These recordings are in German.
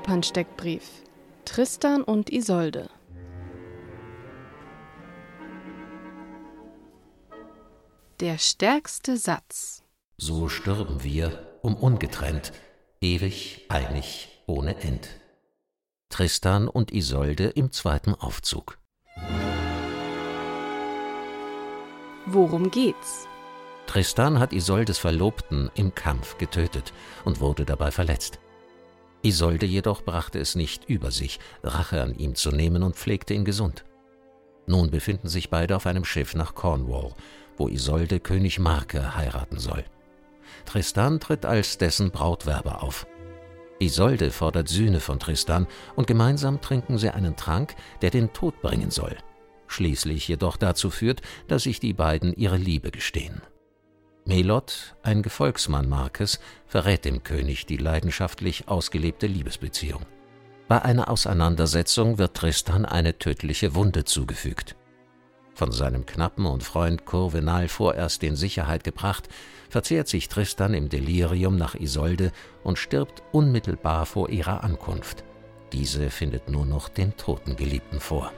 Opernsteckbrief Tristan und Isolde Der stärkste Satz So stürben wir, um ungetrennt, ewig, einig, ohne End. Tristan und Isolde im zweiten Aufzug. Worum geht's? Tristan hat Isoldes Verlobten im Kampf getötet und wurde dabei verletzt. Isolde jedoch brachte es nicht über sich, Rache an ihm zu nehmen und pflegte ihn gesund. Nun befinden sich beide auf einem Schiff nach Cornwall, wo Isolde König Marke heiraten soll. Tristan tritt als dessen Brautwerber auf. Isolde fordert Sühne von Tristan und gemeinsam trinken sie einen Trank, der den Tod bringen soll, schließlich jedoch dazu führt, dass sich die beiden ihre Liebe gestehen. Melot, ein Gefolgsmann Markes, verrät dem König die leidenschaftlich ausgelebte Liebesbeziehung. Bei einer Auseinandersetzung wird Tristan eine tödliche Wunde zugefügt. Von seinem Knappen und Freund Courvenal vorerst in Sicherheit gebracht, verzehrt sich Tristan im Delirium nach Isolde und stirbt unmittelbar vor ihrer Ankunft. Diese findet nur noch den toten Geliebten vor.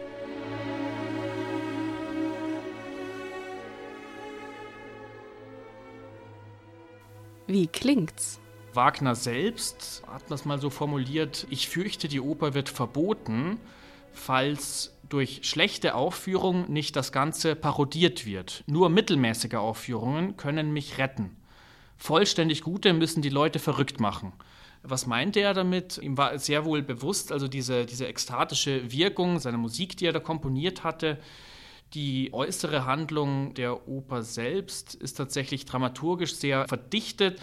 Wie klingt's? Wagner selbst hat das mal so formuliert, ich fürchte, die Oper wird verboten, falls durch schlechte Aufführung nicht das Ganze parodiert wird. Nur mittelmäßige Aufführungen können mich retten. Vollständig gute müssen die Leute verrückt machen. Was meinte er damit? Ihm war sehr wohl bewusst, also diese, diese ekstatische Wirkung seiner Musik, die er da komponiert hatte. Die äußere Handlung der Oper selbst ist tatsächlich dramaturgisch sehr verdichtet.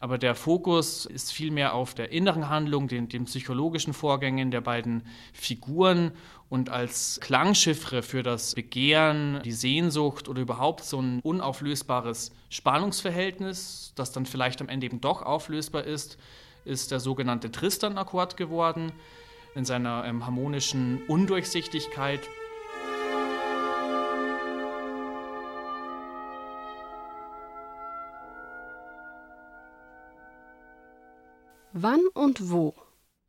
Aber der Fokus ist vielmehr auf der inneren Handlung, den, den psychologischen Vorgängen der beiden Figuren und als Klangchiffre für das Begehren, die Sehnsucht oder überhaupt so ein unauflösbares Spannungsverhältnis, das dann vielleicht am Ende eben doch auflösbar ist, ist der sogenannte Tristan-Akkord geworden in seiner ähm, harmonischen Undurchsichtigkeit. Wann und wo?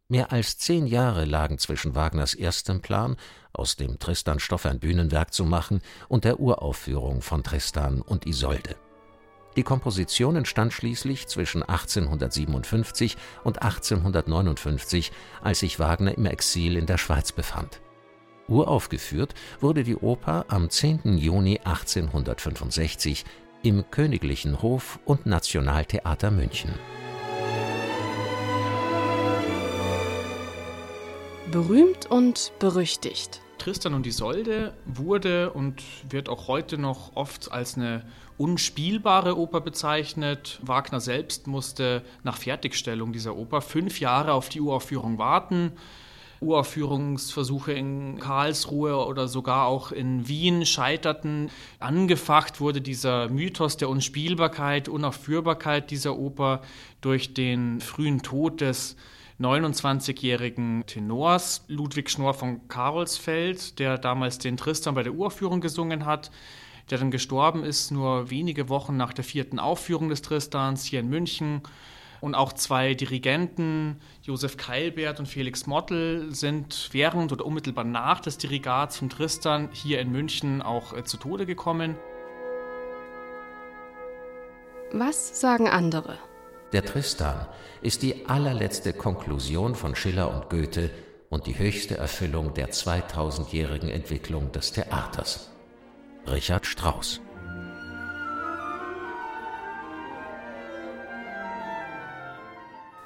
Mehr als zehn Jahre lagen zwischen Wagners erstem Plan, aus dem Tristan-Stoff ein Bühnenwerk zu machen, und der Uraufführung von Tristan und Isolde. Die Komposition entstand schließlich zwischen 1857 und 1859, als sich Wagner im Exil in der Schweiz befand. Uraufgeführt wurde die Oper am 10. Juni 1865 im Königlichen Hof- und Nationaltheater München. Berühmt und berüchtigt. Tristan und Isolde wurde und wird auch heute noch oft als eine unspielbare Oper bezeichnet. Wagner selbst musste nach Fertigstellung dieser Oper fünf Jahre auf die Uraufführung warten. Uraufführungsversuche in Karlsruhe oder sogar auch in Wien scheiterten. Angefacht wurde dieser Mythos der Unspielbarkeit, Unaufführbarkeit dieser Oper durch den frühen Tod des 29-jährigen Tenors Ludwig Schnorr von Karolsfeld, der damals den Tristan bei der Uraufführung gesungen hat, der dann gestorben ist, nur wenige Wochen nach der vierten Aufführung des Tristans hier in München. Und auch zwei Dirigenten, Josef Keilbert und Felix Mottl, sind während oder unmittelbar nach des Dirigats von Tristan hier in München auch äh, zu Tode gekommen. Was sagen andere? Der Tristan ist die allerletzte Konklusion von Schiller und Goethe und die höchste Erfüllung der 2000-jährigen Entwicklung des Theaters. Richard Strauss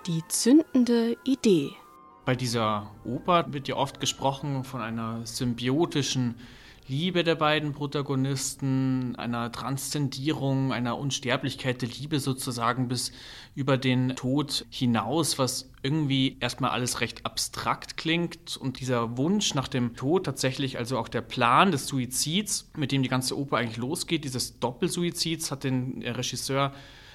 Die zündende Idee. Bei dieser Oper wird ja oft gesprochen von einer symbiotischen Liebe der beiden Protagonisten, einer Transzendierung, einer Unsterblichkeit der Liebe sozusagen bis über den Tod hinaus, was irgendwie erstmal alles recht abstrakt klingt. Und dieser Wunsch nach dem Tod tatsächlich, also auch der Plan des Suizids, mit dem die ganze Oper eigentlich losgeht, dieses Doppelsuizids hat den Regisseur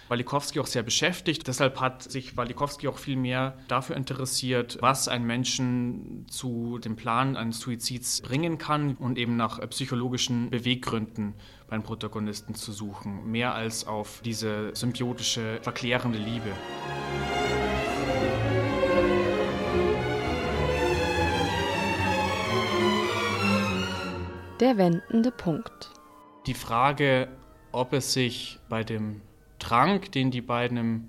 Walikowski auch sehr beschäftigt. Deshalb hat sich Walikowski auch viel mehr dafür interessiert, was einen Menschen zu dem Plan eines Suizids bringen kann und eben nach äh, psychologischen Beweggründen beim Protagonisten zu suchen, mehr als auf diese symbiotische, verklärende Liebe. Der wendende Punkt. Die Frage, ob es sich bei dem Trank, den die beiden im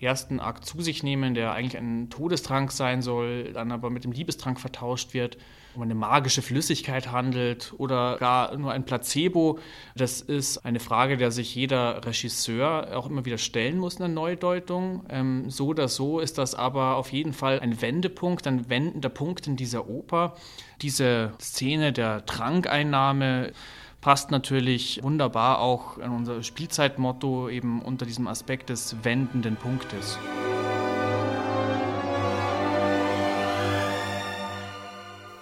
ersten Akt zu sich nehmen, der eigentlich ein Todestrank sein soll, dann aber mit dem Liebestrank vertauscht wird, um eine magische Flüssigkeit handelt oder gar nur ein Placebo. Das ist eine Frage, der sich jeder Regisseur auch immer wieder stellen muss in der Neudeutung. Ähm, so oder so ist das aber auf jeden Fall ein Wendepunkt, ein wendender Punkt in dieser Oper. Diese Szene der Trankeinnahme passt natürlich wunderbar auch an unser Spielzeitmotto eben unter diesem Aspekt des wendenden Punktes.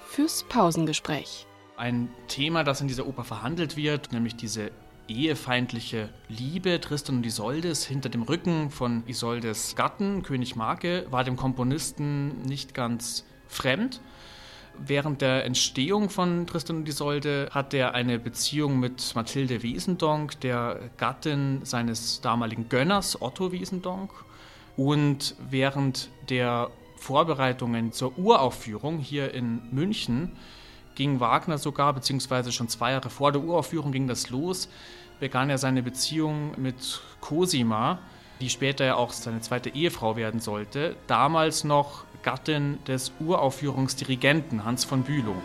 Fürs Pausengespräch. Ein Thema, das in dieser Oper verhandelt wird, nämlich diese ehefeindliche Liebe Tristan und Isoldes hinter dem Rücken von Isoldes Gatten, König Marke, war dem Komponisten nicht ganz fremd. Während der Entstehung von Tristan und Isolde hat er eine Beziehung mit Mathilde Wiesendonck, der Gattin seines damaligen Gönners Otto Wiesendonck. Und während der Vorbereitungen zur Uraufführung hier in München ging Wagner sogar, beziehungsweise schon zwei Jahre vor der Uraufführung ging das los, begann er seine Beziehung mit Cosima, die später auch seine zweite Ehefrau werden sollte, damals noch Gattin des Uraufführungsdirigenten Hans von Bülow.